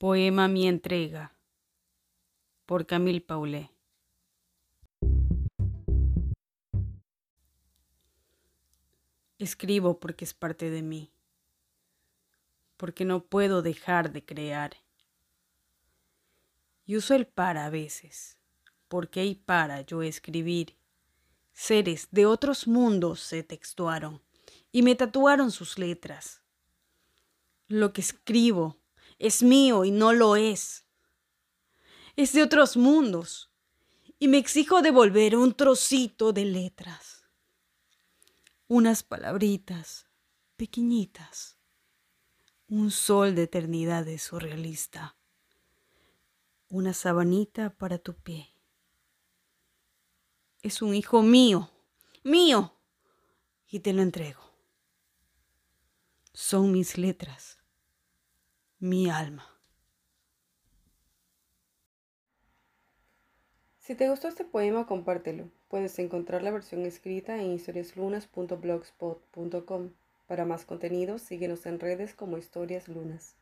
Poema Mi entrega por Camille Paulet. Escribo porque es parte de mí, porque no puedo dejar de crear. Y uso el para a veces, porque hay para yo escribir. Seres de otros mundos se textuaron y me tatuaron sus letras. Lo que escribo es mío y no lo es. Es de otros mundos y me exijo devolver un trocito de letras unas palabritas pequeñitas, un sol de eternidad surrealista, una sabanita para tu pie. Es un hijo mío, mío, y te lo entrego. Son mis letras, mi alma. Si te gustó este poema, compártelo. Puedes encontrar la versión escrita en historiaslunas.blogspot.com. Para más contenido, síguenos en redes como Historias Lunas.